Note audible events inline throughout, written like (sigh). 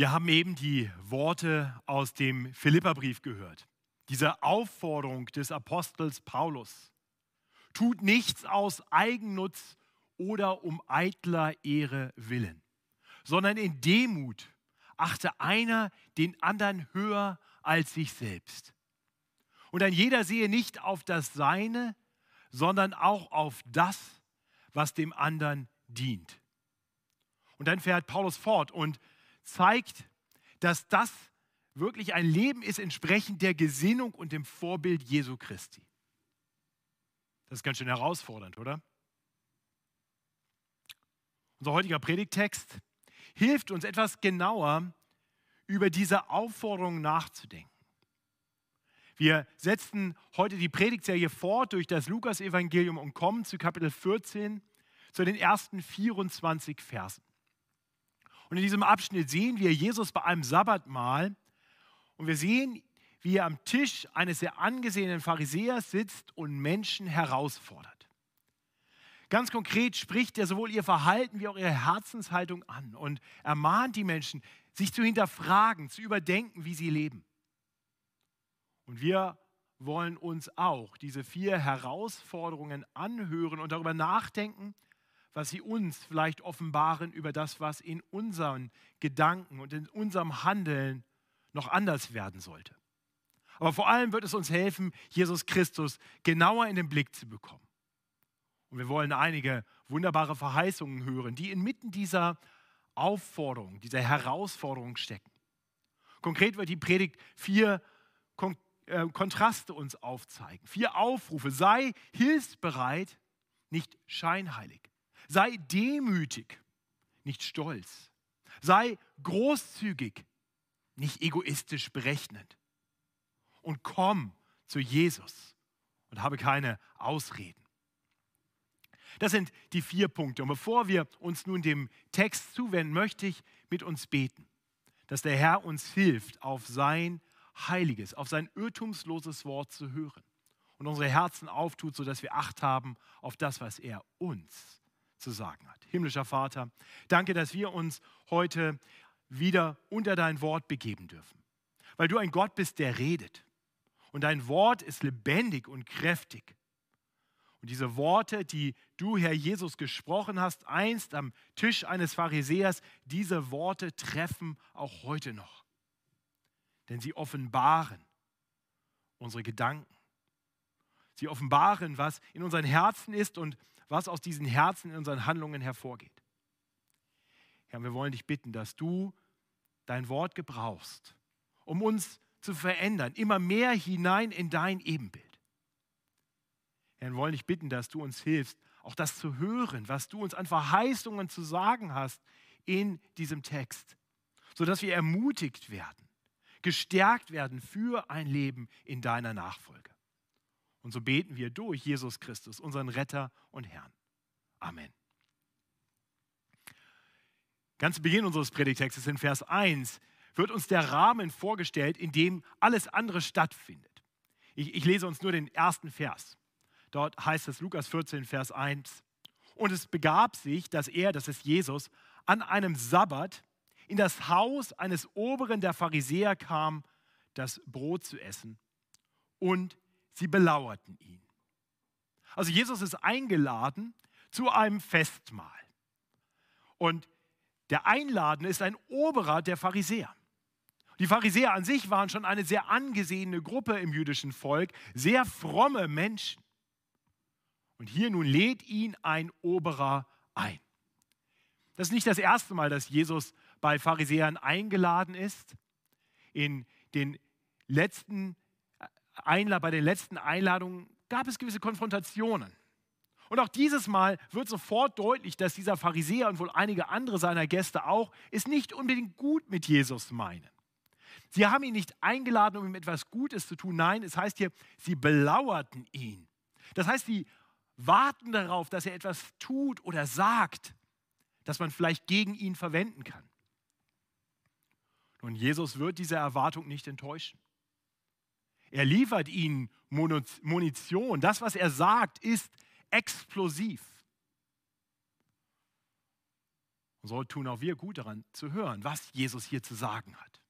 Wir haben eben die Worte aus dem Philipperbrief gehört. Diese Aufforderung des Apostels Paulus. Tut nichts aus Eigennutz oder um eitler Ehre willen, sondern in Demut achte einer den anderen höher als sich selbst. Und ein jeder sehe nicht auf das Seine, sondern auch auf das, was dem anderen dient. Und dann fährt Paulus fort und zeigt, dass das wirklich ein Leben ist entsprechend der Gesinnung und dem Vorbild Jesu Christi. Das ist ganz schön herausfordernd, oder? Unser heutiger Predigtext hilft uns etwas genauer über diese Aufforderung nachzudenken. Wir setzen heute die Predigtserie fort durch das Lukasevangelium und kommen zu Kapitel 14, zu den ersten 24 Versen. Und in diesem Abschnitt sehen wir Jesus bei einem Sabbatmahl und wir sehen, wie er am Tisch eines sehr angesehenen Pharisäers sitzt und Menschen herausfordert. Ganz konkret spricht er sowohl ihr Verhalten wie auch ihre Herzenshaltung an und ermahnt die Menschen, sich zu hinterfragen, zu überdenken, wie sie leben. Und wir wollen uns auch diese vier Herausforderungen anhören und darüber nachdenken, was sie uns vielleicht offenbaren über das, was in unseren Gedanken und in unserem Handeln noch anders werden sollte. Aber vor allem wird es uns helfen, Jesus Christus genauer in den Blick zu bekommen. Und wir wollen einige wunderbare Verheißungen hören, die inmitten dieser Aufforderung, dieser Herausforderung stecken. Konkret wird die Predigt vier Kon äh, Kontraste uns aufzeigen, vier Aufrufe. Sei hilfsbereit, nicht scheinheilig. Sei demütig, nicht stolz. Sei großzügig, nicht egoistisch berechnend. Und komm zu Jesus und habe keine Ausreden. Das sind die vier Punkte. Und bevor wir uns nun dem Text zuwenden, möchte ich mit uns beten, dass der Herr uns hilft, auf sein heiliges, auf sein irrtumsloses Wort zu hören und unsere Herzen auftut, sodass wir Acht haben auf das, was er uns zu sagen hat. Himmlischer Vater, danke, dass wir uns heute wieder unter dein Wort begeben dürfen, weil du ein Gott bist, der redet. Und dein Wort ist lebendig und kräftig. Und diese Worte, die du, Herr Jesus, gesprochen hast, einst am Tisch eines Pharisäers, diese Worte treffen auch heute noch. Denn sie offenbaren unsere Gedanken. Sie offenbaren, was in unseren Herzen ist und was aus diesen Herzen in unseren Handlungen hervorgeht. Herr, wir wollen dich bitten, dass du dein Wort gebrauchst, um uns zu verändern, immer mehr hinein in dein Ebenbild. Herr, wir wollen dich bitten, dass du uns hilfst, auch das zu hören, was du uns an Verheißungen zu sagen hast in diesem Text, sodass wir ermutigt werden, gestärkt werden für ein Leben in deiner Nachfolge. Und so beten wir durch Jesus Christus, unseren Retter und Herrn. Amen. Ganz zu Beginn unseres Predigtextes in Vers 1 wird uns der Rahmen vorgestellt, in dem alles andere stattfindet. Ich, ich lese uns nur den ersten Vers. Dort heißt es Lukas 14, Vers 1. Und es begab sich, dass er, das ist Jesus, an einem Sabbat in das Haus eines Oberen der Pharisäer kam, das Brot zu essen. Und Sie belauerten ihn. Also Jesus ist eingeladen zu einem Festmahl. Und der Einladende ist ein Oberer der Pharisäer. Die Pharisäer an sich waren schon eine sehr angesehene Gruppe im jüdischen Volk, sehr fromme Menschen. Und hier nun lädt ihn ein Oberer ein. Das ist nicht das erste Mal, dass Jesus bei Pharisäern eingeladen ist. In den letzten Einlad, bei den letzten Einladungen gab es gewisse Konfrontationen. Und auch dieses Mal wird sofort deutlich, dass dieser Pharisäer und wohl einige andere seiner Gäste auch es nicht unbedingt gut mit Jesus meinen. Sie haben ihn nicht eingeladen, um ihm etwas Gutes zu tun. Nein, es heißt hier, sie belauerten ihn. Das heißt, sie warten darauf, dass er etwas tut oder sagt, das man vielleicht gegen ihn verwenden kann. Nun, Jesus wird diese Erwartung nicht enttäuschen. Er liefert ihnen Munition. Das, was er sagt, ist explosiv. Und so tun auch wir gut daran zu hören, was Jesus hier zu sagen hat.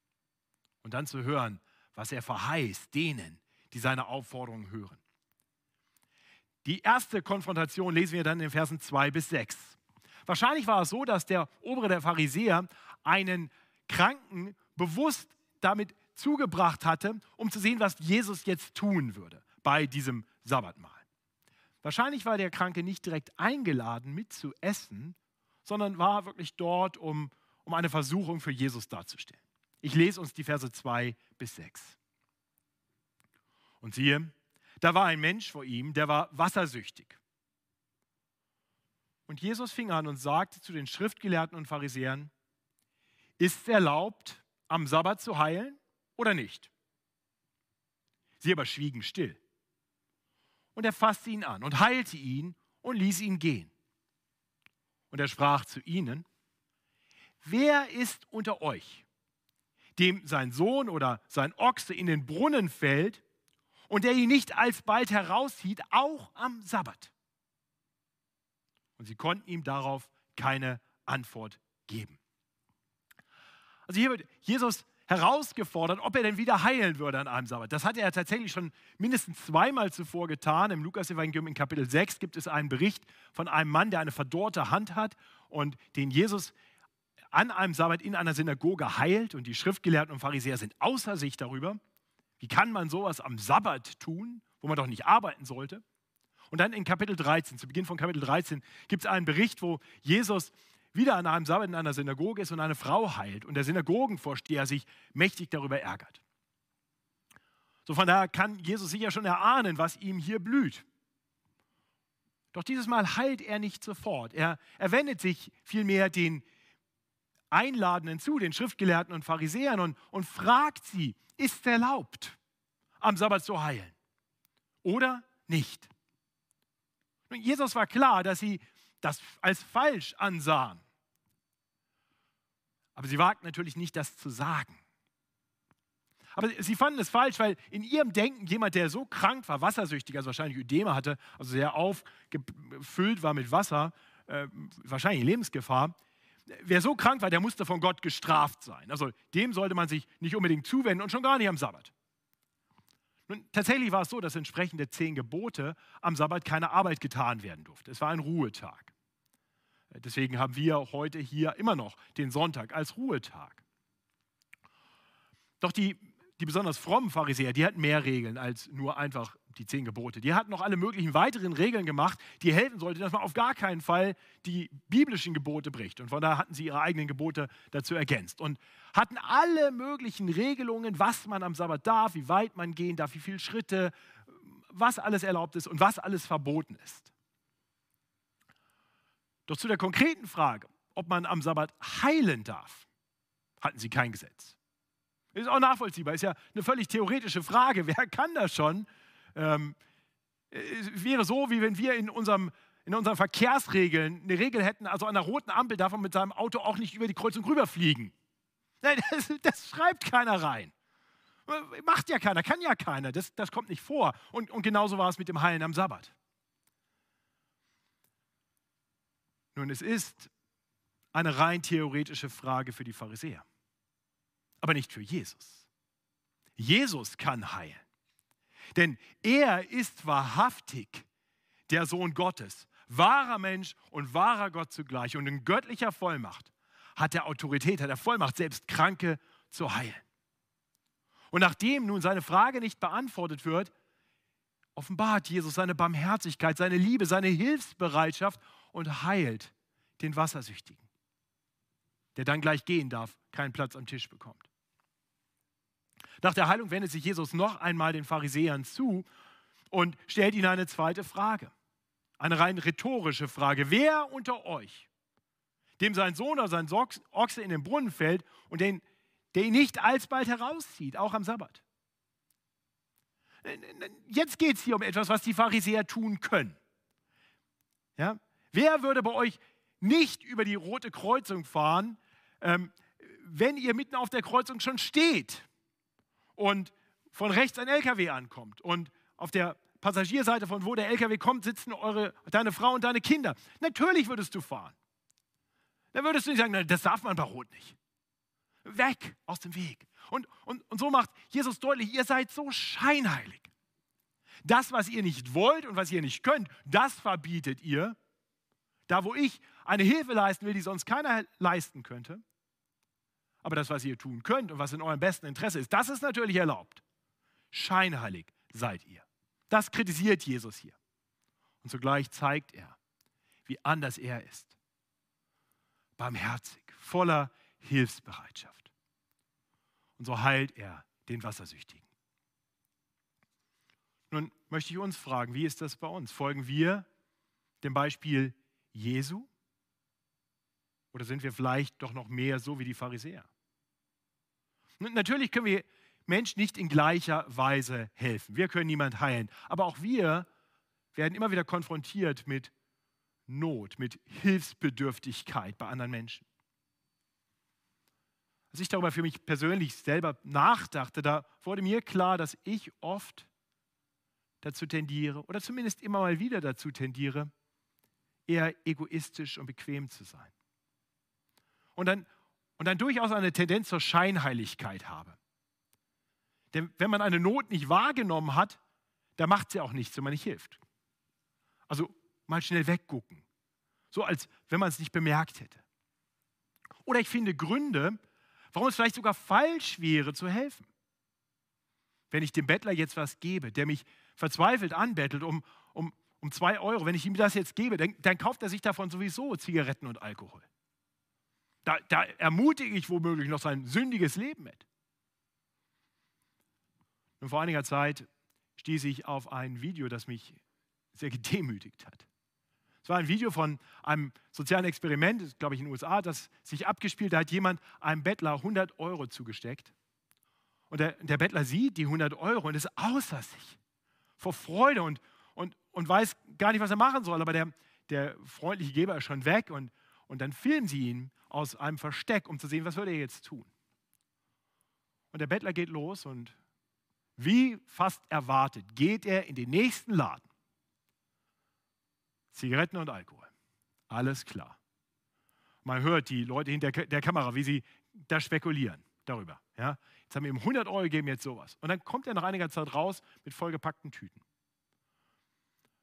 Und dann zu hören, was er verheißt denen, die seine Aufforderungen hören. Die erste Konfrontation lesen wir dann in den Versen 2 bis 6. Wahrscheinlich war es so, dass der Obere der Pharisäer einen Kranken bewusst damit zugebracht hatte, um zu sehen, was Jesus jetzt tun würde bei diesem Sabbatmahl. Wahrscheinlich war der Kranke nicht direkt eingeladen, mitzuessen, sondern war wirklich dort, um, um eine Versuchung für Jesus darzustellen. Ich lese uns die Verse 2 bis 6. Und siehe, da war ein Mensch vor ihm, der war wassersüchtig. Und Jesus fing an und sagte zu den Schriftgelehrten und Pharisäern, ist es erlaubt, am Sabbat zu heilen oder nicht? Sie aber schwiegen still. Und er fasste ihn an und heilte ihn und ließ ihn gehen. Und er sprach zu ihnen, wer ist unter euch, dem sein Sohn oder sein Ochse in den Brunnen fällt und der ihn nicht alsbald herauszieht, auch am Sabbat? Und sie konnten ihm darauf keine Antwort geben. Also hier wird Jesus herausgefordert, ob er denn wieder heilen würde an einem Sabbat. Das hat er tatsächlich schon mindestens zweimal zuvor getan. Im Lukas-Evangelium in Kapitel 6 gibt es einen Bericht von einem Mann, der eine verdorrte Hand hat und den Jesus an einem Sabbat in einer Synagoge heilt. Und die Schriftgelehrten und Pharisäer sind außer sich darüber. Wie kann man sowas am Sabbat tun, wo man doch nicht arbeiten sollte? Und dann in Kapitel 13, zu Beginn von Kapitel 13, gibt es einen Bericht, wo Jesus wieder an einem Sabbat in einer Synagoge ist und eine Frau heilt und der Synagogenvorsteher sich mächtig darüber ärgert. So von daher kann Jesus sicher schon erahnen, was ihm hier blüht. Doch dieses Mal heilt er nicht sofort. Er, er wendet sich vielmehr den Einladenden zu, den Schriftgelehrten und Pharisäern und, und fragt sie, ist es erlaubt, am Sabbat zu heilen oder nicht? Jesus war klar, dass sie das als falsch ansahen. Aber sie wagten natürlich nicht, das zu sagen. Aber sie fanden es falsch, weil in ihrem Denken jemand, der so krank war, wassersüchtig, also wahrscheinlich Ödeme hatte, also sehr aufgefüllt war mit Wasser, äh, wahrscheinlich Lebensgefahr, wer so krank war, der musste von Gott gestraft sein. Also dem sollte man sich nicht unbedingt zuwenden und schon gar nicht am Sabbat. Nun, tatsächlich war es so, dass entsprechend der zehn Gebote am Sabbat keine Arbeit getan werden durfte. Es war ein Ruhetag. Deswegen haben wir heute hier immer noch den Sonntag als Ruhetag. Doch die, die besonders frommen Pharisäer, die hatten mehr Regeln als nur einfach die zehn Gebote. Die hatten noch alle möglichen weiteren Regeln gemacht, die helfen sollten, dass man auf gar keinen Fall die biblischen Gebote bricht. Und von daher hatten sie ihre eigenen Gebote dazu ergänzt und hatten alle möglichen Regelungen, was man am Sabbat darf, wie weit man gehen darf, wie viele Schritte, was alles erlaubt ist und was alles verboten ist. Doch zu der konkreten Frage, ob man am Sabbat heilen darf, hatten sie kein Gesetz. Ist auch nachvollziehbar, ist ja eine völlig theoretische Frage. (laughs) Wer kann das schon? Ähm, es wäre so, wie wenn wir in, unserem, in unseren Verkehrsregeln eine Regel hätten, also an der roten Ampel darf man mit seinem Auto auch nicht über die Kreuzung rüberfliegen. Nein, (laughs) das, das schreibt keiner rein. Macht ja keiner, kann ja keiner. Das, das kommt nicht vor. Und, und genauso war es mit dem Heilen am Sabbat. Nun, es ist eine rein theoretische Frage für die Pharisäer, aber nicht für Jesus. Jesus kann heilen. Denn er ist wahrhaftig der Sohn Gottes, wahrer Mensch und wahrer Gott zugleich. Und in göttlicher Vollmacht hat er Autorität, hat er Vollmacht, selbst Kranke zu heilen. Und nachdem nun seine Frage nicht beantwortet wird, offenbart Jesus seine Barmherzigkeit, seine Liebe, seine Hilfsbereitschaft und heilt den Wassersüchtigen, der dann gleich gehen darf, keinen Platz am Tisch bekommt. Nach der Heilung wendet sich Jesus noch einmal den Pharisäern zu und stellt ihnen eine zweite Frage. Eine rein rhetorische Frage. Wer unter euch, dem sein Sohn oder sein Ochse in den Brunnen fällt und den, der ihn nicht alsbald herauszieht, auch am Sabbat? Jetzt geht es hier um etwas, was die Pharisäer tun können. Ja? Wer würde bei euch nicht über die rote Kreuzung fahren, ähm, wenn ihr mitten auf der Kreuzung schon steht? und von rechts ein LKW ankommt und auf der Passagierseite, von wo der LKW kommt, sitzen eure, deine Frau und deine Kinder. Natürlich würdest du fahren. dann würdest du nicht sagen, das darf man bei Rot nicht. Weg aus dem Weg. Und, und, und so macht Jesus deutlich, ihr seid so scheinheilig. Das, was ihr nicht wollt und was ihr nicht könnt, das verbietet ihr. Da, wo ich eine Hilfe leisten will, die sonst keiner leisten könnte. Aber das, was ihr tun könnt und was in eurem besten Interesse ist, das ist natürlich erlaubt. Scheinheilig seid ihr. Das kritisiert Jesus hier. Und zugleich zeigt er, wie anders er ist. Barmherzig, voller Hilfsbereitschaft. Und so heilt er den Wassersüchtigen. Nun möchte ich uns fragen, wie ist das bei uns? Folgen wir dem Beispiel Jesu? Oder sind wir vielleicht doch noch mehr so wie die Pharisäer? Natürlich können wir Menschen nicht in gleicher Weise helfen. Wir können niemand heilen. Aber auch wir werden immer wieder konfrontiert mit Not, mit Hilfsbedürftigkeit bei anderen Menschen. Als ich darüber für mich persönlich selber nachdachte, da wurde mir klar, dass ich oft dazu tendiere, oder zumindest immer mal wieder dazu tendiere, eher egoistisch und bequem zu sein. Und dann, und dann durchaus eine Tendenz zur Scheinheiligkeit habe. Denn wenn man eine Not nicht wahrgenommen hat, dann macht sie auch nichts, wenn man nicht hilft. Also mal schnell weggucken. So als wenn man es nicht bemerkt hätte. Oder ich finde Gründe, warum es vielleicht sogar falsch wäre zu helfen. Wenn ich dem Bettler jetzt was gebe, der mich verzweifelt anbettelt um, um, zwei Euro, wenn ich ihm das jetzt gebe, dann, dann kauft er sich davon sowieso Zigaretten und Alkohol. Da, da ermutige ich womöglich noch sein sündiges Leben mit. Und vor einiger Zeit stieß ich auf ein Video, das mich sehr (laughs) gedemütigt hat. Es war ein Video von einem sozialen Experiment, glaube ich in den USA, das sich abgespielt hat. Da hat jemand einem Bettler 100 Euro zugesteckt. Und der, der Bettler sieht die 100 Euro und ist außer sich vor Freude und, und, weiß gar nicht, was er machen soll. Aber der, der freundliche Geber ist schon weg und, und dann filmen sie ihn aus einem Versteck, um zu sehen, was würde er jetzt tun. Und der Bettler geht los und wie fast erwartet, geht er in den nächsten Laden. Zigaretten und Alkohol. Alles klar. Man hört die Leute hinter der Kamera, wie sie da spekulieren darüber. Ja? Jetzt haben wir ihm 100 Euro gegeben, jetzt sowas. Und dann kommt er nach einiger Zeit raus mit vollgepackten Tüten.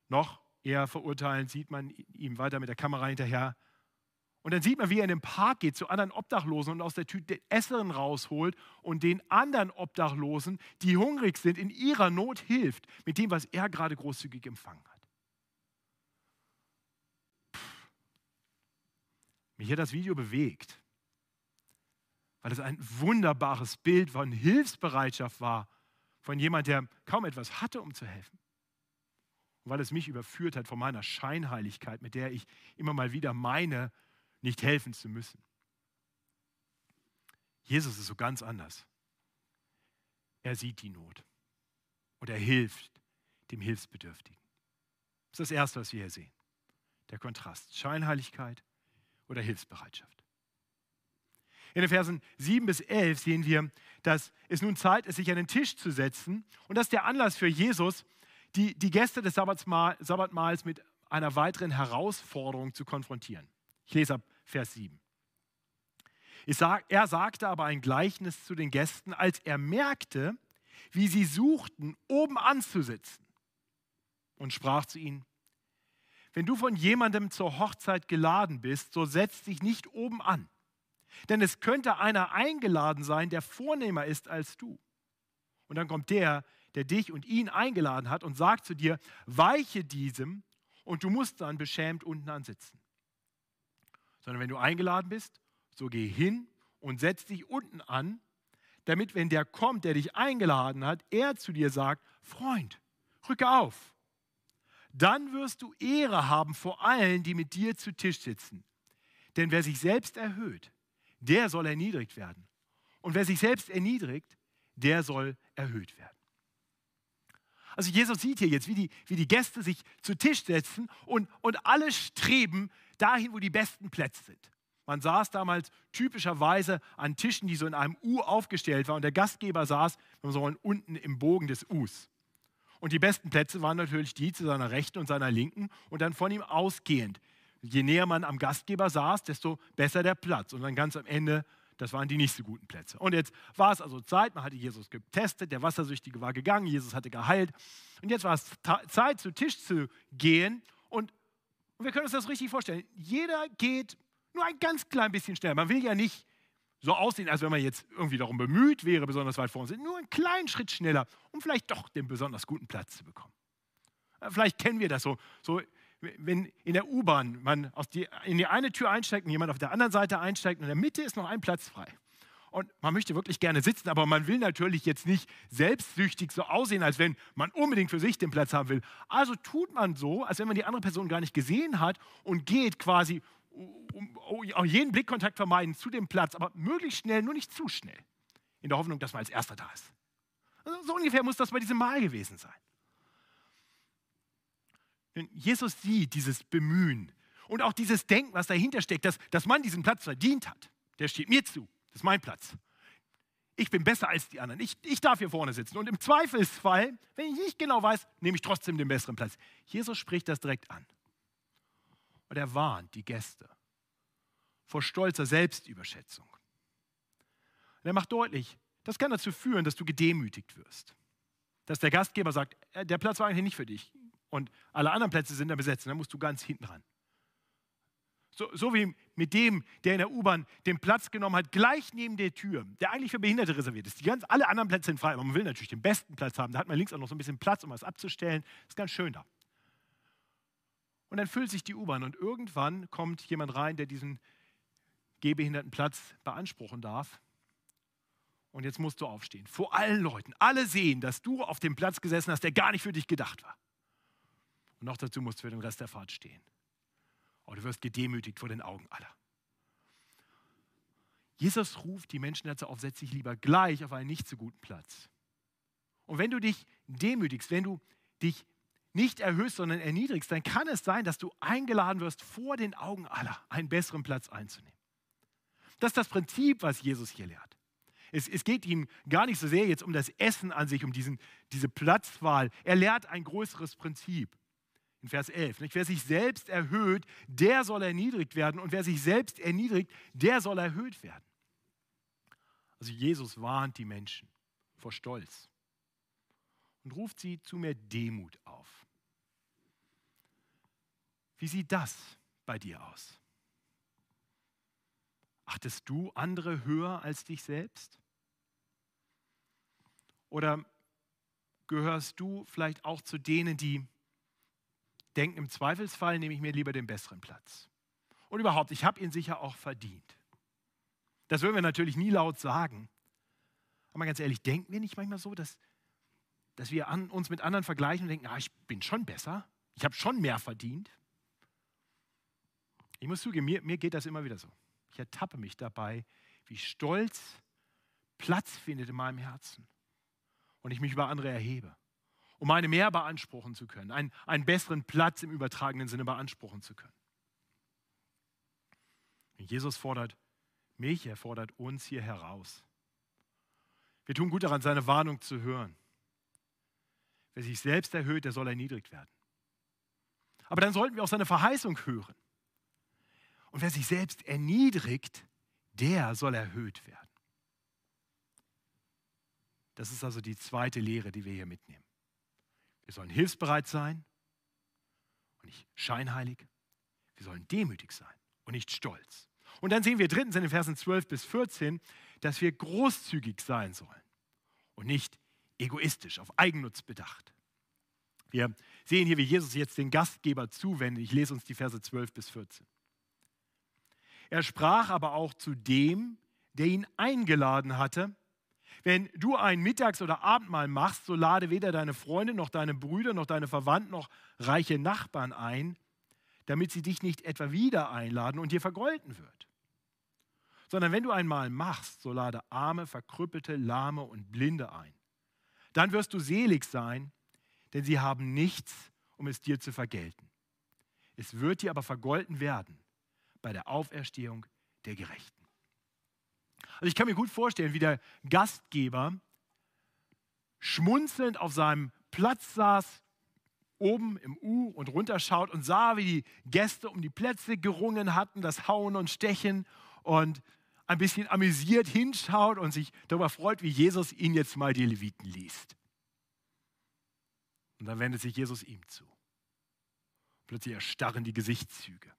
Noch eher verurteilend sieht man ihm weiter mit der Kamera hinterher. Und dann sieht man, wie er in den Park geht zu anderen Obdachlosen und aus der Tüte Essen rausholt und den anderen Obdachlosen, die hungrig sind, in ihrer Not hilft, mit dem, was er gerade großzügig empfangen hat. Pff. Mich hat das Video bewegt, weil es ein wunderbares Bild von Hilfsbereitschaft war, von jemand, der kaum etwas hatte, um zu helfen. Weil es mich überführt hat von meiner Scheinheiligkeit, mit der ich immer mal wieder meine, nicht helfen zu müssen. Jesus ist so ganz anders. Er sieht die Not und er hilft dem Hilfsbedürftigen. Das ist das Erste, was wir hier sehen. Der Kontrast. Scheinheiligkeit oder Hilfsbereitschaft. In den Versen 7 bis 11 sehen wir, dass es nun Zeit ist, sich an den Tisch zu setzen. Und das ist der Anlass für Jesus, die, die Gäste des Sabbatmahls mit einer weiteren Herausforderung zu konfrontieren. Ich lese ab Vers 7. Sag, er sagte aber ein Gleichnis zu den Gästen, als er merkte, wie sie suchten, oben anzusitzen, und sprach zu ihnen, wenn du von jemandem zur Hochzeit geladen bist, so setz dich nicht oben an, denn es könnte einer eingeladen sein, der vornehmer ist als du. Und dann kommt der, der dich und ihn eingeladen hat und sagt zu dir, weiche diesem und du musst dann beschämt unten ansitzen sondern wenn du eingeladen bist, so geh hin und setz dich unten an, damit, wenn der kommt, der dich eingeladen hat, er zu dir sagt, Freund, rücke auf. Dann wirst du Ehre haben vor allen, die mit dir zu Tisch sitzen. Denn wer sich selbst erhöht, der soll erniedrigt werden. Und wer sich selbst erniedrigt, der soll erhöht werden. Also Jesus sieht hier jetzt, wie die, wie die Gäste sich zu Tisch setzen und, und alle streben dahin, wo die besten Plätze sind. Man saß damals typischerweise an Tischen, die so in einem U aufgestellt waren und der Gastgeber saß, wenn man so unten im Bogen des Us. Und die besten Plätze waren natürlich die zu seiner Rechten und seiner Linken und dann von ihm ausgehend Je näher man am Gastgeber saß, desto besser der Platz. Und dann ganz am Ende, das waren die nicht so guten Plätze. Und jetzt war es also Zeit, man hatte Jesus getestet, der Wassersüchtige war gegangen, Jesus hatte geheilt. Und jetzt war es Zeit, zu Tisch zu gehen. Und, und wir können uns das richtig vorstellen. Jeder geht nur ein ganz klein bisschen schneller. Man will ja nicht so aussehen, als wenn man jetzt irgendwie darum bemüht wäre, besonders weit vorne zu sind. Nur einen kleinen Schritt schneller, um vielleicht doch den besonders guten Platz zu bekommen. Äh, vielleicht kennen wir das so. so wenn in der U-Bahn man die, in die eine Tür einsteigt und jemand auf der anderen Seite einsteigt und in der Mitte ist noch ein Platz frei. Und man möchte wirklich gerne sitzen, aber man will natürlich jetzt nicht selbstsüchtig so aussehen, als wenn man unbedingt für sich den Platz haben will. Also tut man so, als wenn man die andere Person gar nicht gesehen hat und geht quasi um, um jeden Blickkontakt vermeiden zu dem Platz, aber möglichst schnell, nur nicht zu schnell. In der Hoffnung, dass man als Erster da ist. Also so ungefähr muss das bei diesem Mal gewesen sein. Jesus sieht dieses Bemühen und auch dieses Denken, was dahinter steckt, dass, dass man diesen Platz verdient hat. Der steht mir zu. Das ist mein Platz. Ich bin besser als die anderen. Ich, ich darf hier vorne sitzen. Und im Zweifelsfall, wenn ich nicht genau weiß, nehme ich trotzdem den besseren Platz. Jesus spricht das direkt an. Und er warnt die Gäste vor stolzer Selbstüberschätzung. Und er macht deutlich, das kann dazu führen, dass du gedemütigt wirst. Dass der Gastgeber sagt, äh, der Platz war eigentlich nicht für dich und alle anderen Plätze sind da besetzt und dann musst du ganz hinten ran. So, so wie mit dem, der in der U-Bahn den Platz genommen hat, gleich neben der Tür, der eigentlich für Behinderte reserviert ist. Die ganz, alle anderen Plätze sind frei, aber man will natürlich den besten Platz haben. Da hat man links auch noch so ein bisschen Platz, um was abzustellen. Ist ganz schön da. Und dann füllt sich die U-Bahn und irgendwann kommt jemand rein, der diesen gehbehinderten Platz beanspruchen darf. Und jetzt musst du aufstehen. Vor allen Leuten. Alle sehen, dass du auf dem Platz gesessen hast, der gar nicht für dich gedacht war. Und noch dazu musst du für den Rest der Fahrt stehen. Oh, du wirst gedemütigt vor den Augen aller. Jesus ruft die Menschen dazu auf, setz dich lieber gleich auf einen nicht so guten Platz. Und wenn du dich demütigst, wenn du dich nicht erhöhst, sondern erniedrigst, dann kann es sein, dass du eingeladen wirst, vor den Augen aller einen besseren Platz einzunehmen. Das ist das Prinzip, was Jesus hier lehrt. Es, es, geht ihm gar nicht so sehr jetzt um das Essen an sich, um diesen, diese Platzwahl. Er lehrt ein größeres Prinzip in Vers 11. Nicht? Wer sich selbst erhöht, der soll erniedrigt werden. Und wer sich selbst erniedrigt, der soll erhöht werden. Also Jesus warnt die Menschen vor Stolz und ruft sie zu mehr Demut auf. Wie sieht das bei dir aus? Achtest du andere höher als dich selbst? Oder gehörst du vielleicht auch zu denen, die denken, im Zweifelsfall nehme ich mir lieber den besseren Platz. Und überhaupt, ich habe ihn sicher auch verdient. Das würden wir natürlich nie laut sagen. Aber ganz ehrlich, denken wir nicht manchmal so, dass, dass wir an, uns mit anderen vergleichen und denken, ah, ich bin schon besser, ich habe schon mehr verdient? Ich muss zugeben, mir, mir geht das immer wieder so. Ich ertappe mich dabei, wie Stolz Platz findet in meinem Herzen und ich mich über andere erhebe um eine mehr beanspruchen zu können, einen, einen besseren Platz im übertragenen Sinne beanspruchen zu können. Jesus fordert mich, er fordert uns hier heraus. Wir tun gut daran, seine Warnung zu hören. Wer sich selbst erhöht, der soll erniedrigt werden. Aber dann sollten wir auch seine Verheißung hören. Und wer sich selbst erniedrigt, der soll erhöht werden. Das ist also die zweite Lehre, die wir hier mitnehmen. Wir sollen hilfsbereit sein und nicht scheinheilig. Wir sollen demütig sein und nicht stolz. Und dann sehen wir drittens in den Versen 12 bis 14, dass wir großzügig sein sollen und nicht egoistisch, auf Eigennutz bedacht. Wir sehen hier, wie Jesus jetzt den Gastgeber zuwendet. Ich lese uns die Verse 12 bis 14. Er sprach aber auch zu dem, der ihn eingeladen hatte, wenn du ein Mittags- oder Abendmahl machst, so lade weder deine Freunde noch deine Brüder noch deine Verwandten noch reiche Nachbarn ein, damit sie dich nicht etwa wieder einladen und dir vergolten wird. Sondern wenn du ein Mahl machst, so lade Arme, Verkrüppelte, Lahme und Blinde ein. Dann wirst du selig sein, denn sie haben nichts, um es dir zu vergelten. Es wird dir aber vergolten werden bei der Auferstehung der Gerechten. Also ich kann mir gut vorstellen, wie der Gastgeber schmunzelnd auf seinem Platz saß oben im U und runterschaut und sah, wie die Gäste um die Plätze gerungen hatten, das Hauen und Stechen und ein bisschen amüsiert hinschaut und sich darüber freut, wie Jesus ihn jetzt mal die Leviten liest. Und dann wendet sich Jesus ihm zu. Plötzlich erstarren die Gesichtszüge.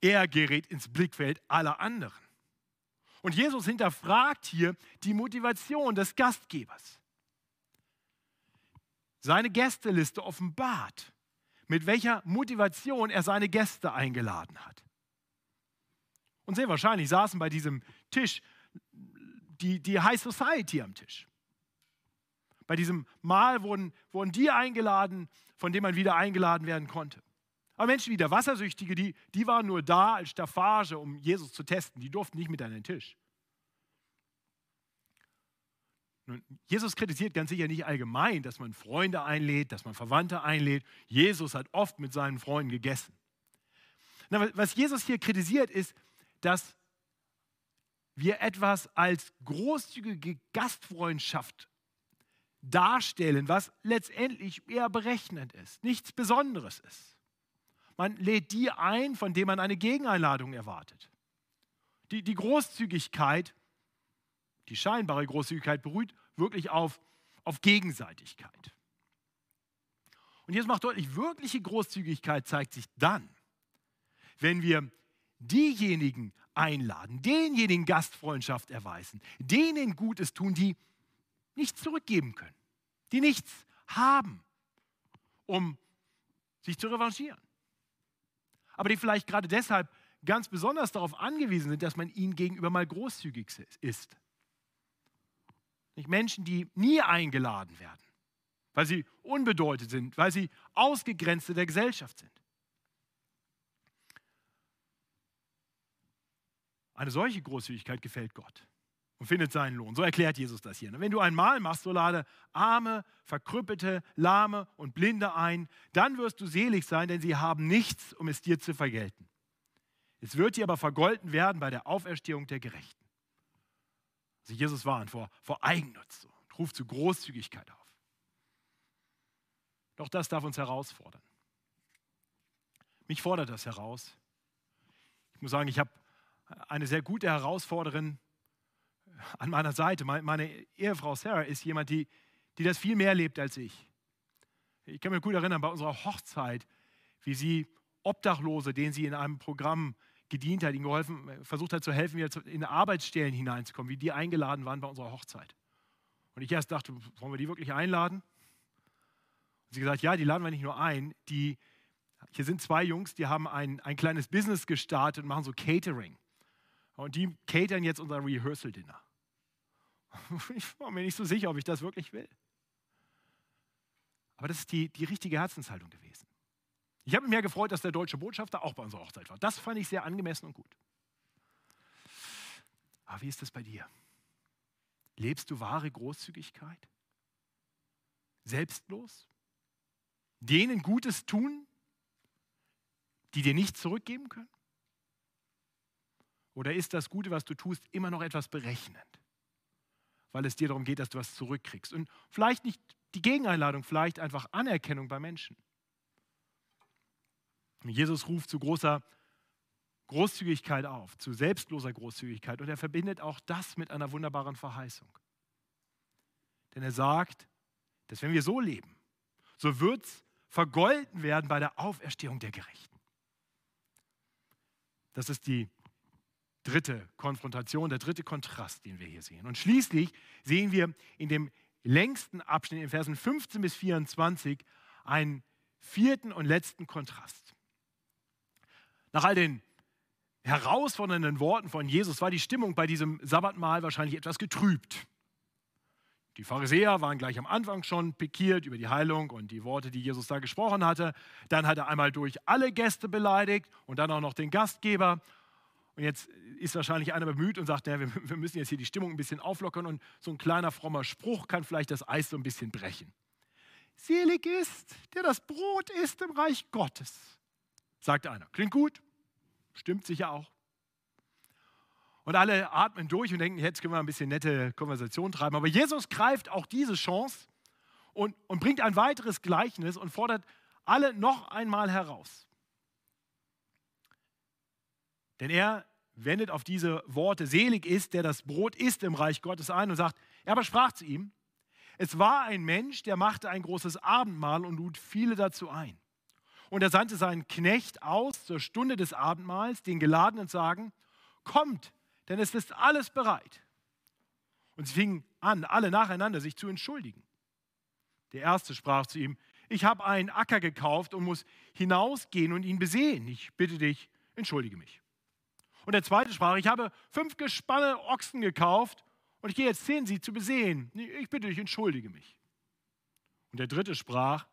Er gerät ins Blickfeld aller anderen. Und Jesus hinterfragt hier die Motivation des Gastgebers. Seine Gästeliste offenbart, mit welcher Motivation er seine Gäste eingeladen hat. Und sehr wahrscheinlich saßen bei diesem Tisch die, die High Society am Tisch. Bei diesem Mahl wurden, wurden die eingeladen, von denen man wieder eingeladen werden konnte. Aber Menschen wie der Wassersüchtige, die, die waren nur da als Staffage, um Jesus zu testen. Die durften nicht mit an den Tisch. Nun, Jesus kritisiert ganz sicher nicht allgemein, dass man Freunde einlädt, dass man Verwandte einlädt. Jesus hat oft mit seinen Freunden gegessen. Na, was Jesus hier kritisiert, ist, dass wir etwas als großzügige Gastfreundschaft darstellen, was letztendlich eher berechnend ist, nichts Besonderes ist. Man lädt die ein, von denen man eine Gegeneinladung erwartet. Die, die Großzügigkeit, die scheinbare Großzügigkeit beruht wirklich auf, auf Gegenseitigkeit. Und jetzt macht deutlich, wirkliche Großzügigkeit zeigt sich dann, wenn wir diejenigen einladen, denjenigen Gastfreundschaft erweisen, denen Gutes tun, die nichts zurückgeben können, die nichts haben, um sich zu revanchieren. Aber die vielleicht gerade deshalb ganz besonders darauf angewiesen sind, dass man ihnen gegenüber mal großzügig ist. Nicht Menschen, die nie eingeladen werden, weil sie unbedeutend sind, weil sie Ausgegrenzte der Gesellschaft sind. Eine solche Großzügigkeit gefällt Gott und findet seinen Lohn. So erklärt Jesus das hier. Wenn du ein Mahl machst, so lade Arme, Verkrüppelte, Lahme und Blinde ein, dann wirst du selig sein, denn sie haben nichts, um es dir zu vergelten. Es wird dir aber vergolten werden bei der Auferstehung der Gerechten. Also Jesus warnt vor, vor Eigennutz und ruft zu Großzügigkeit auf. Doch das darf uns herausfordern. Mich fordert das heraus. Ich muss sagen, ich habe eine sehr gute Herausforderin an meiner Seite. Meine Ehefrau Sarah ist jemand, die, die das viel mehr lebt als ich. Ich kann mich gut erinnern, bei unserer Hochzeit, wie sie Obdachlose, denen sie in einem Programm gedient hat, ihnen geholfen, versucht hat zu helfen, wieder in Arbeitsstellen hineinzukommen, wie die eingeladen waren bei unserer Hochzeit. Und ich erst dachte, wollen wir die wirklich einladen? Und sie gesagt, ja, die laden wir nicht nur ein, die, hier sind zwei Jungs, die haben ein, ein kleines Business gestartet und machen so Catering. Und die catern jetzt unser Rehearsal-Dinner. (laughs) Ich war mir nicht so sicher, ob ich das wirklich will. Aber das ist die, die richtige Herzenshaltung gewesen. Ich habe mich mehr gefreut, dass der deutsche Botschafter auch bei unserer Hochzeit war. Das fand ich sehr angemessen und gut. Aber wie ist das bei dir? Lebst du wahre Großzügigkeit? Selbstlos? Denen Gutes tun, die dir nichts zurückgeben können? Oder ist das Gute, was du tust, immer noch etwas berechnend? Weil es dir darum geht, dass du was zurückkriegst. Und vielleicht nicht die Gegeneinladung, vielleicht einfach Anerkennung bei Menschen. Jesus ruft zu großer Großzügigkeit auf, zu selbstloser Großzügigkeit. Und er verbindet auch das mit einer wunderbaren Verheißung. Denn er sagt, dass wenn wir so leben, so wird es vergolten werden bei der Auferstehung der Gerechten. Das ist die dritte Konfrontation, der dritte Kontrast, den wir hier sehen. Und schließlich sehen wir in dem längsten Abschnitt, in Versen 15 bis 24, einen vierten und letzten Kontrast. Nach all den herausfordernden Worten von Jesus war die Stimmung bei diesem Sabbatmahl wahrscheinlich etwas getrübt. Die Pharisäer waren gleich am Anfang schon pikiert über die Heilung und die Worte, die Jesus da gesprochen hatte. Dann hat er einmal durch alle Gäste beleidigt und dann auch noch den Gastgeber. Und jetzt ist wahrscheinlich einer bemüht und sagt, ja, wir, wir müssen jetzt hier die Stimmung ein bisschen auflockern und so ein kleiner frommer Spruch kann vielleicht das Eis so ein bisschen brechen. Selig ist, der das Brot isst im Reich Gottes, sagt einer. Klingt gut, stimmt sicher auch. Und alle atmen durch und denken, jetzt können wir ein bisschen nette Konversation treiben. Aber Jesus greift auch diese Chance und, und bringt ein weiteres Gleichnis und fordert alle noch einmal heraus. Denn er wendet auf diese Worte, selig ist, der das Brot isst im Reich Gottes ein und sagt, er aber sprach zu ihm, es war ein Mensch, der machte ein großes Abendmahl und lud viele dazu ein. Und er sandte seinen Knecht aus zur Stunde des Abendmahls, den Geladenen sagen, kommt, denn es ist alles bereit. Und sie fingen an, alle nacheinander sich zu entschuldigen. Der erste sprach zu ihm, ich habe einen Acker gekauft und muss hinausgehen und ihn besehen. Ich bitte dich, entschuldige mich. Und der zweite sprach, ich habe fünf Gespanne Ochsen gekauft und ich gehe jetzt hin, sie zu besehen. Ich bitte dich, entschuldige mich. Und der dritte sprach,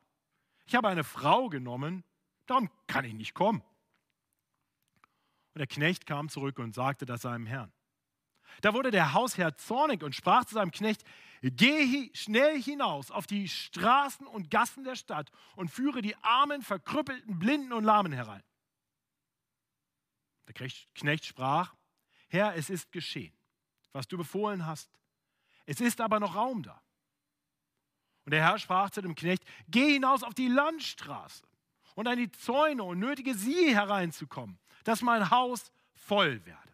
ich habe eine Frau genommen, darum kann ich nicht kommen. Und der Knecht kam zurück und sagte das seinem Herrn. Da wurde der Hausherr zornig und sprach zu seinem Knecht, geh schnell hinaus auf die Straßen und Gassen der Stadt und führe die Armen, Verkrüppelten, Blinden und Lahmen herein. Der Knecht sprach, Herr, es ist geschehen, was du befohlen hast. Es ist aber noch Raum da. Und der Herr sprach zu dem Knecht, geh hinaus auf die Landstraße und an die Zäune und nötige sie hereinzukommen, dass mein Haus voll werde.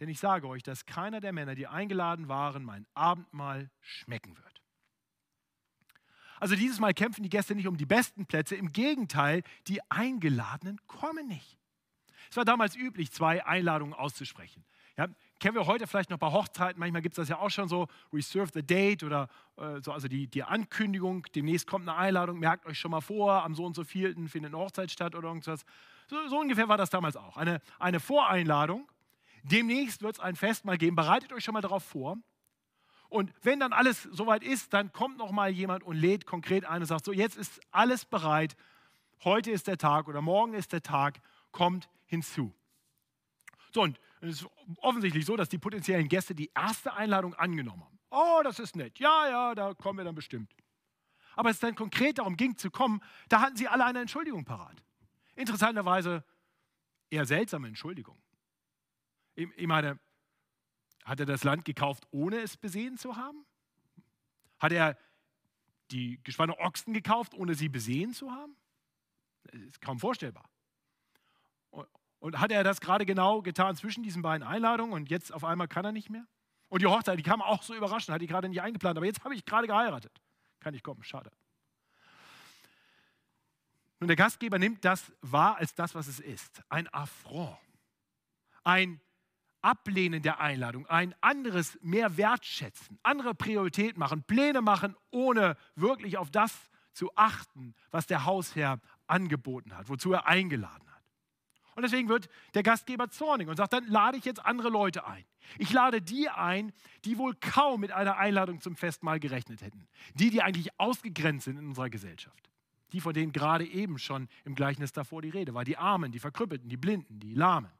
Denn ich sage euch, dass keiner der Männer, die eingeladen waren, mein Abendmahl schmecken wird. Also dieses Mal kämpfen die Gäste nicht um die besten Plätze, im Gegenteil, die Eingeladenen kommen nicht. Es war damals üblich, zwei Einladungen auszusprechen. Ja, kennen wir heute vielleicht noch bei Hochzeiten, manchmal gibt es das ja auch schon so, reserve the date oder äh, so, also die, die Ankündigung, demnächst kommt eine Einladung, merkt euch schon mal vor, am so und so vierten findet eine Hochzeit statt oder irgendwas. So, so ungefähr war das damals auch. Eine, eine Voreinladung, demnächst wird es ein Festmahl geben, bereitet euch schon mal darauf vor. Und wenn dann alles soweit ist, dann kommt noch mal jemand und lädt konkret ein und sagt, so jetzt ist alles bereit, heute ist der Tag oder morgen ist der Tag, kommt hinzu. So, und es ist offensichtlich so, dass die potenziellen Gäste die erste Einladung angenommen haben. Oh, das ist nett. Ja, ja, da kommen wir dann bestimmt. Aber es dann konkret darum ging zu kommen, da hatten sie alle eine Entschuldigung parat. Interessanterweise eher seltsame Entschuldigung. Ich meine, hat er das Land gekauft, ohne es besehen zu haben? Hat er die Gespanne Ochsen gekauft, ohne sie besehen zu haben? Das ist kaum vorstellbar. Und hat er das gerade genau getan zwischen diesen beiden Einladungen und jetzt auf einmal kann er nicht mehr? Und die Hochzeit, die kam auch so überraschend, hat die gerade nicht eingeplant, aber jetzt habe ich gerade geheiratet. Kann ich kommen, schade. Nun, der Gastgeber nimmt das wahr als das, was es ist. Ein Affront. Ein Ablehnen der Einladung, ein anderes mehr wertschätzen, andere Priorität machen, Pläne machen, ohne wirklich auf das zu achten, was der Hausherr angeboten hat, wozu er eingeladen hat. Und deswegen wird der Gastgeber zornig und sagt, dann lade ich jetzt andere Leute ein. Ich lade die ein, die wohl kaum mit einer Einladung zum Festmahl gerechnet hätten. Die, die eigentlich ausgegrenzt sind in unserer Gesellschaft. Die, von denen gerade eben schon im Gleichnis davor die Rede war. Die Armen, die Verkrüppelten, die Blinden, die Lahmen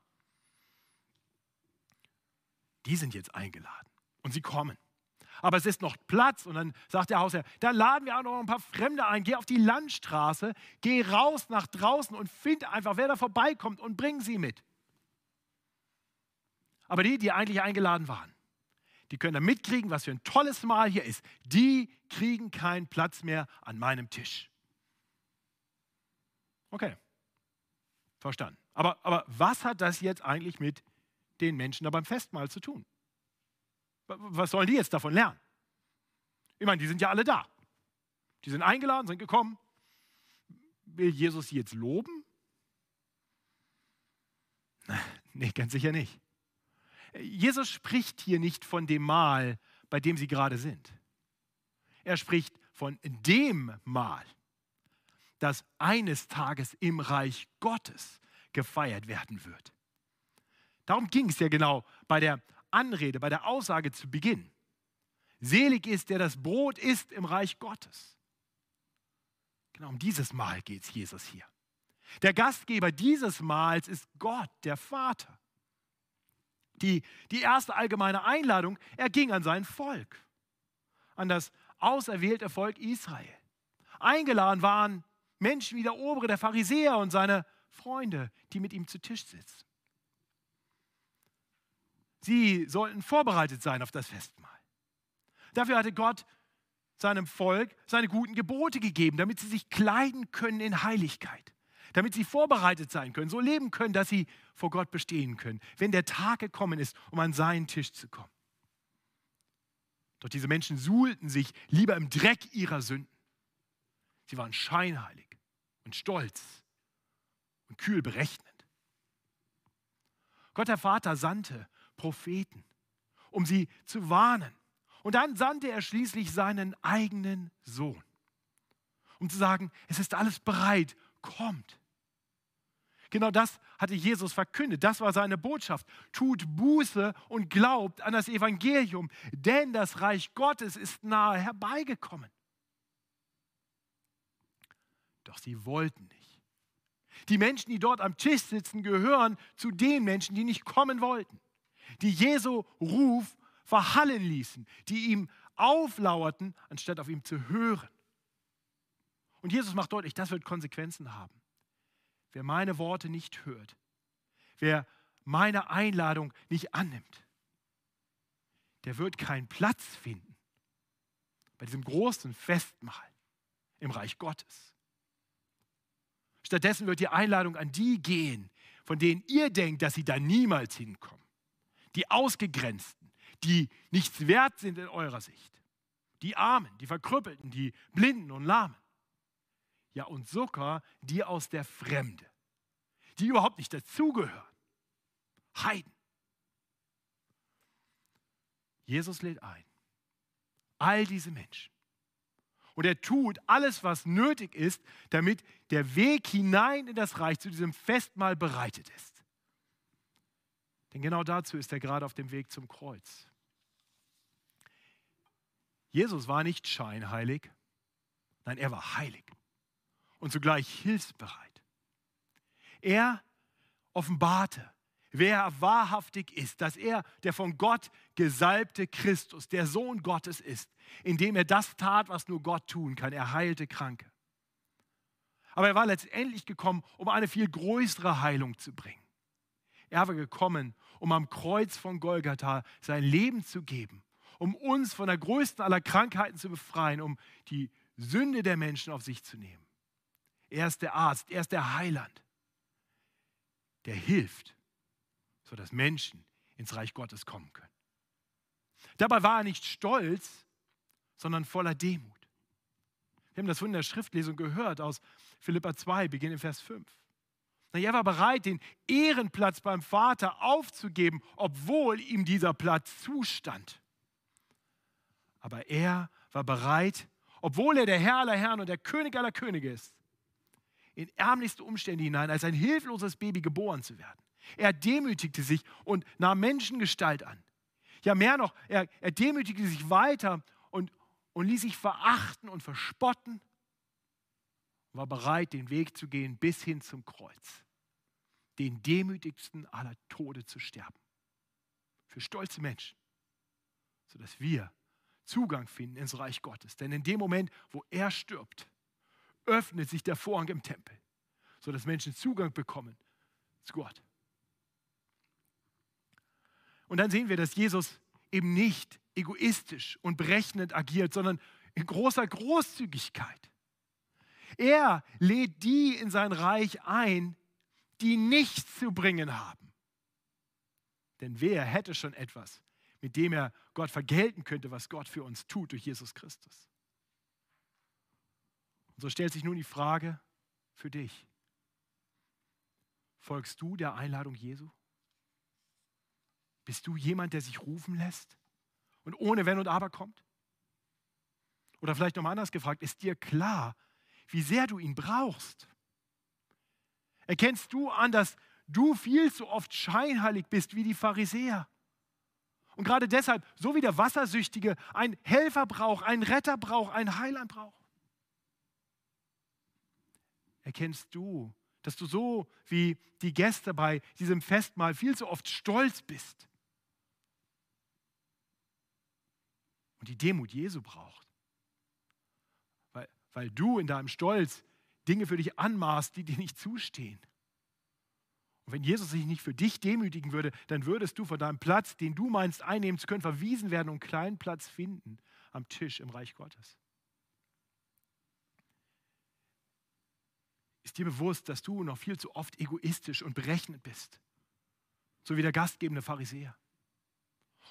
die sind jetzt eingeladen und sie kommen. Aber es ist noch Platz und dann sagt der Hausherr, dann laden wir auch noch ein paar Fremde ein, geh auf die Landstraße, geh raus nach draußen und find einfach, wer da vorbeikommt und bring sie mit. Aber die, die eigentlich eingeladen waren, die können dann mitkriegen, was für ein tolles Mahl hier ist. Die kriegen keinen Platz mehr an meinem Tisch. Okay, verstanden. Aber, aber was hat das jetzt eigentlich mit den Menschen da beim Festmahl zu tun? Was sollen die jetzt davon lernen? Ich meine, die sind ja alle da. Die sind eingeladen, sind gekommen. Will Jesus sie jetzt loben? (laughs) Nee, ganz sicher nicht. Jesus spricht hier nicht von dem Mahl, bei dem sie gerade sind. Er spricht von dem Mahl, das eines Tages im Reich Gottes gefeiert werden wird. Darum ging es ja genau bei der Anrede, bei der Aussage zu Beginn. Selig ist, der das Brot isst im Reich Gottes. Genau um dieses Mahl geht es Jesus hier. Der Gastgeber dieses Mahls ist Gott, der Vater. Die, die erste allgemeine Einladung erging an sein Volk, an das auserwählte Volk Israel. Eingeladen waren Menschen wie der Obere, der Pharisäer und seine Freunde, die mit ihm zu Tisch sitzen. Sie sollten vorbereitet sein auf das Festmahl. Dafür hatte Gott seinem Volk seine guten Gebote gegeben, damit sie sich kleiden können in Heiligkeit, damit sie vorbereitet sein können, so leben können, dass sie vor Gott bestehen können, wenn der Tag gekommen ist, um an seinen Tisch zu kommen. Doch diese Menschen suhlten sich lieber im Dreck ihrer Sünden. Sie waren scheinheilig und stolz und kühl berechnend. Gott der Vater sandte Propheten, um sie zu warnen. Und dann sandte er schließlich seinen eigenen Sohn, um zu sagen, es ist alles bereit, kommt. Genau das hatte Jesus verkündet. Das war seine Botschaft. Tut Buße und glaubt an das Evangelium, denn das Reich Gottes ist nahe herbeigekommen. Doch sie wollten nicht. Die Menschen, die dort am Tisch sitzen, gehören zu den Menschen, die nicht kommen wollten, die Jesu Ruf verhallen ließen, die ihm auflauerten, anstatt auf ihn zu hören. Und Jesus macht deutlich, das wird Konsequenzen haben. Wer meine Worte nicht hört, wer meine Einladung nicht annimmt, der wird keinen Platz finden bei diesem großen Festmahl im Reich Gottes. Stattdessen wird die Einladung an die gehen, von denen ihr denkt, dass sie da niemals hinkommen. Die Ausgegrenzten, die nichts wert sind in eurer Sicht. Die Armen, die Verkrüppelten, die Blinden und Lahmen ja und sogar die aus der Fremde, die überhaupt nicht dazugehören. Heiden. Jesus lädt ein. All diese Menschen. Und er tut alles, was nötig ist, damit der Weg hinein in das Reich zu diesem Festmahl bereitet ist. Denn genau dazu ist er gerade auf dem Weg zum Kreuz. Jesus war nicht scheinheilig, nein, er war heilig und zugleich hilfsbereit. Er offenbarte, wer er wahrhaftig ist, dass er der von Gott gesalbte Christus, der Sohn Gottes ist, indem er das tat, was nur Gott tun kann. Er heilte Kranke. Aber er war letztendlich gekommen, um eine viel größere Heilung zu bringen. Er war gekommen, um am Kreuz von Golgatha sein Leben zu geben, um uns von der größten aller Krankheiten zu befreien, um die Sünde der Menschen auf sich zu nehmen. Er ist der Arzt, er ist der Heiland, der hilft, sodass Menschen ins Reich Gottes kommen können. Dabei war er nicht stolz, sondern voller Demut. Wir haben das von der Schriftlesung gehört aus Philippa 2, Beginn im Vers 5. Er war bereit, den Ehrenplatz beim Vater aufzugeben, obwohl ihm dieser Platz zustand. Aber er war bereit, obwohl er der Herr aller Herren und der König aller Könige ist, in ärmlichste Umstände hinein, als ein hilfloses Baby geboren zu werden. Er demütigte sich und nahm Menschengestalt an. Ja, mehr noch, er, er demütigte sich weiter und, und ließ sich verachten und verspotten, war bereit, den Weg zu gehen bis hin zum Kreuz, den demütigsten aller Tode zu sterben. Für stolze Menschen, sodass wir Zugang finden ins Reich Gottes. Denn in dem Moment, wo er stirbt, öffnet sich der Vorhang im Tempel, sodass Menschen Zugang bekommen zu Gott. Und dann sehen wir, dass Jesus eben nicht egoistisch und berechnend agiert, sondern in großer Großzügigkeit. Er lädt die in sein Reich ein, die nichts zu bringen haben. Denn wer hätte schon etwas, mit dem er Gott vergelten könnte, was Gott für uns tut durch Jesus Christus? Und so stellt sich nun die Frage für dich. Folgst du der Einladung Jesu? Bist du jemand, der sich rufen lässt und ohne Wenn und Aber kommt? Oder vielleicht nochmal anders gefragt, ist dir klar, wie sehr du ihn brauchst? Erkennst du an, dass du viel zu oft scheinheilig bist wie die Pharisäer? Und gerade deshalb, so wie der Wassersüchtige einen Helfer braucht, einen Retter braucht, einen Heiland braucht? erkennst du, dass du so wie die Gäste bei diesem Festmahl viel zu oft stolz bist und die Demut Jesu braucht. Weil, weil du in deinem Stolz Dinge für dich anmaßt, die dir nicht zustehen. Und wenn Jesus sich nicht für dich demütigen würde, dann würdest du von deinem Platz, den du meinst einnehmen zu können, verwiesen werden und einen kleinen Platz finden am Tisch im Reich Gottes. Ist dir bewusst, dass du noch viel zu oft egoistisch und berechnend bist? So wie der gastgebende Pharisäer.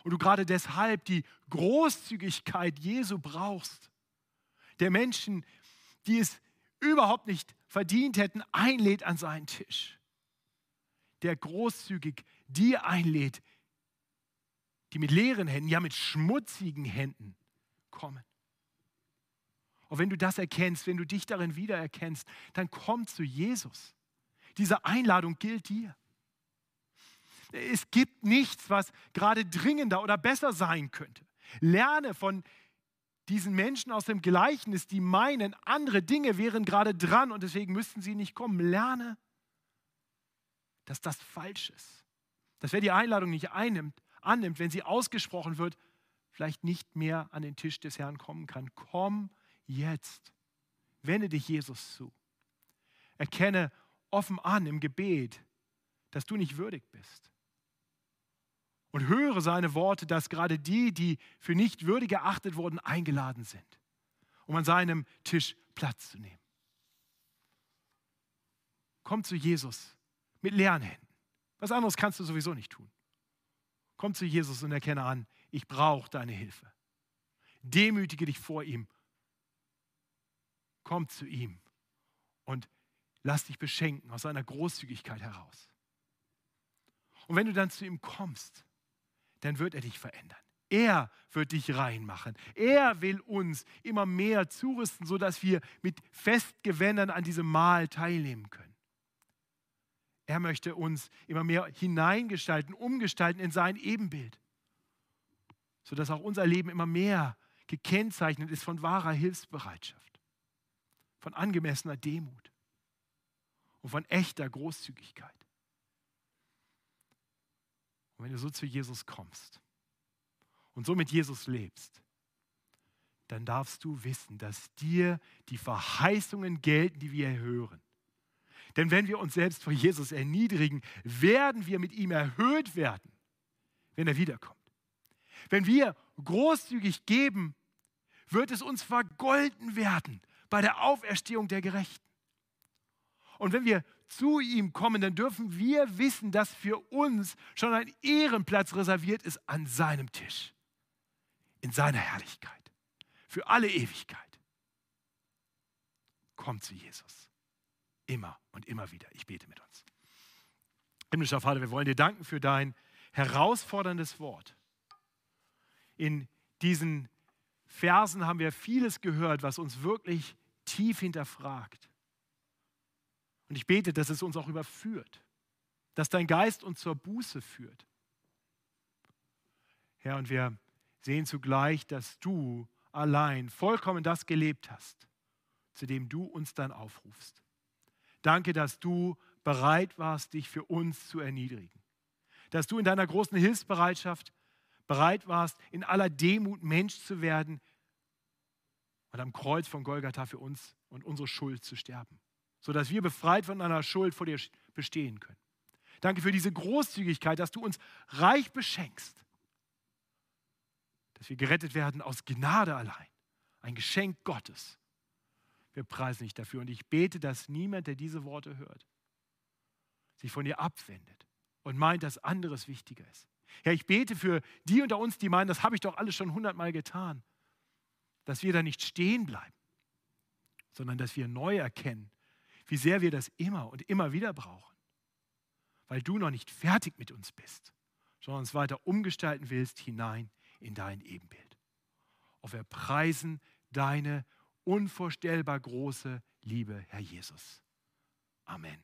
Und du gerade deshalb die Großzügigkeit Jesu brauchst, der Menschen, die es überhaupt nicht verdient hätten, einlädt an seinen Tisch. Der großzügig dir einlädt, die mit leeren Händen, ja mit schmutzigen Händen kommen. Und wenn du das erkennst, wenn du dich darin wiedererkennst, dann komm zu Jesus. Diese Einladung gilt dir. Es gibt nichts, was gerade dringender oder besser sein könnte. Lerne von diesen Menschen aus dem Gleichnis, die meinen, andere Dinge wären gerade dran und deswegen müssten sie nicht kommen. Lerne, dass das falsch ist. Dass wer die Einladung nicht einnimmt, annimmt, wenn sie ausgesprochen wird, vielleicht nicht mehr an den Tisch des Herrn kommen kann. Komm jetzt. Wende dich Jesus zu. Erkenne offen an im Gebet, dass du nicht würdig bist. Und höre seine Worte, dass gerade die, die für nicht würdig erachtet wurden, eingeladen sind, um an seinem Tisch Platz zu nehmen. Komm zu Jesus mit leeren Händen. Was anderes kannst du sowieso nicht tun. Komm zu Jesus und erkenne an, ich brauche deine Hilfe. Demütige dich vor ihm. Komm zu ihm und lass dich beschenken aus seiner Großzügigkeit heraus. Und wenn du dann zu ihm kommst, dann wird er dich verändern. Er wird dich reinmachen. Er will uns immer mehr zurüsten, sodass wir mit Festgewändern an diesem Mahl teilnehmen können. Er möchte uns immer mehr hineingestalten, umgestalten in sein Ebenbild, sodass auch unser Leben immer mehr gekennzeichnet ist von wahrer Hilfsbereitschaft, von angemessener Demut und von echter Großzügigkeit. Und wenn du so zu Jesus kommst und so mit Jesus lebst, dann darfst du wissen, dass dir die Verheißungen gelten, die wir hören. Denn wenn wir uns selbst vor Jesus erniedrigen, werden wir mit ihm erhöht werden, wenn er wiederkommt. Wenn wir großzügig geben, wird es uns vergolten werden bei der Auferstehung der Gerechten. Und wenn wir zu ihm kommen, dann dürfen wir wissen, dass für uns schon ein Ehrenplatz reserviert ist an seinem Tisch, in seiner Herrlichkeit, für alle Ewigkeit. Komm zu Jesus, immer und immer wieder. Ich bete mit uns. Himmlischer Vater, wir wollen dir danken für dein herausforderndes Wort. In diesen Versen haben wir vieles gehört, was uns wirklich tief hinterfragt. Und ich bete, dass es uns auch überführt, dass dein Geist uns zur Buße führt. Herr, und wir sehen zugleich, dass du allein vollkommen das gelebt hast, zu dem du uns dann aufrufst. Danke, dass du bereit warst, dich für uns zu erniedrigen. Dass du in deiner großen Hilfsbereitschaft bereit warst, in aller Demut Mensch zu werden und am Kreuz von Golgatha für uns und unsere Schuld zu sterben sodass wir befreit von einer Schuld vor dir bestehen können. Danke für diese Großzügigkeit, dass du uns reich beschenkst, dass wir gerettet werden aus Gnade allein, ein Geschenk Gottes. Wir preisen dich dafür und ich bete, dass niemand, der diese Worte hört, sich von dir abwendet und meint, dass anderes wichtiger ist. Ja, ich bete für die unter uns, die meinen, das habe ich doch alles schon hundertmal getan, dass wir da nicht stehen bleiben, sondern dass wir neu erkennen, wie sehr wir das immer und immer wieder brauchen, weil du noch nicht fertig mit uns bist, sondern uns weiter umgestalten willst hinein in dein Ebenbild. Und wir preisen deine unvorstellbar große Liebe, Herr Jesus. Amen.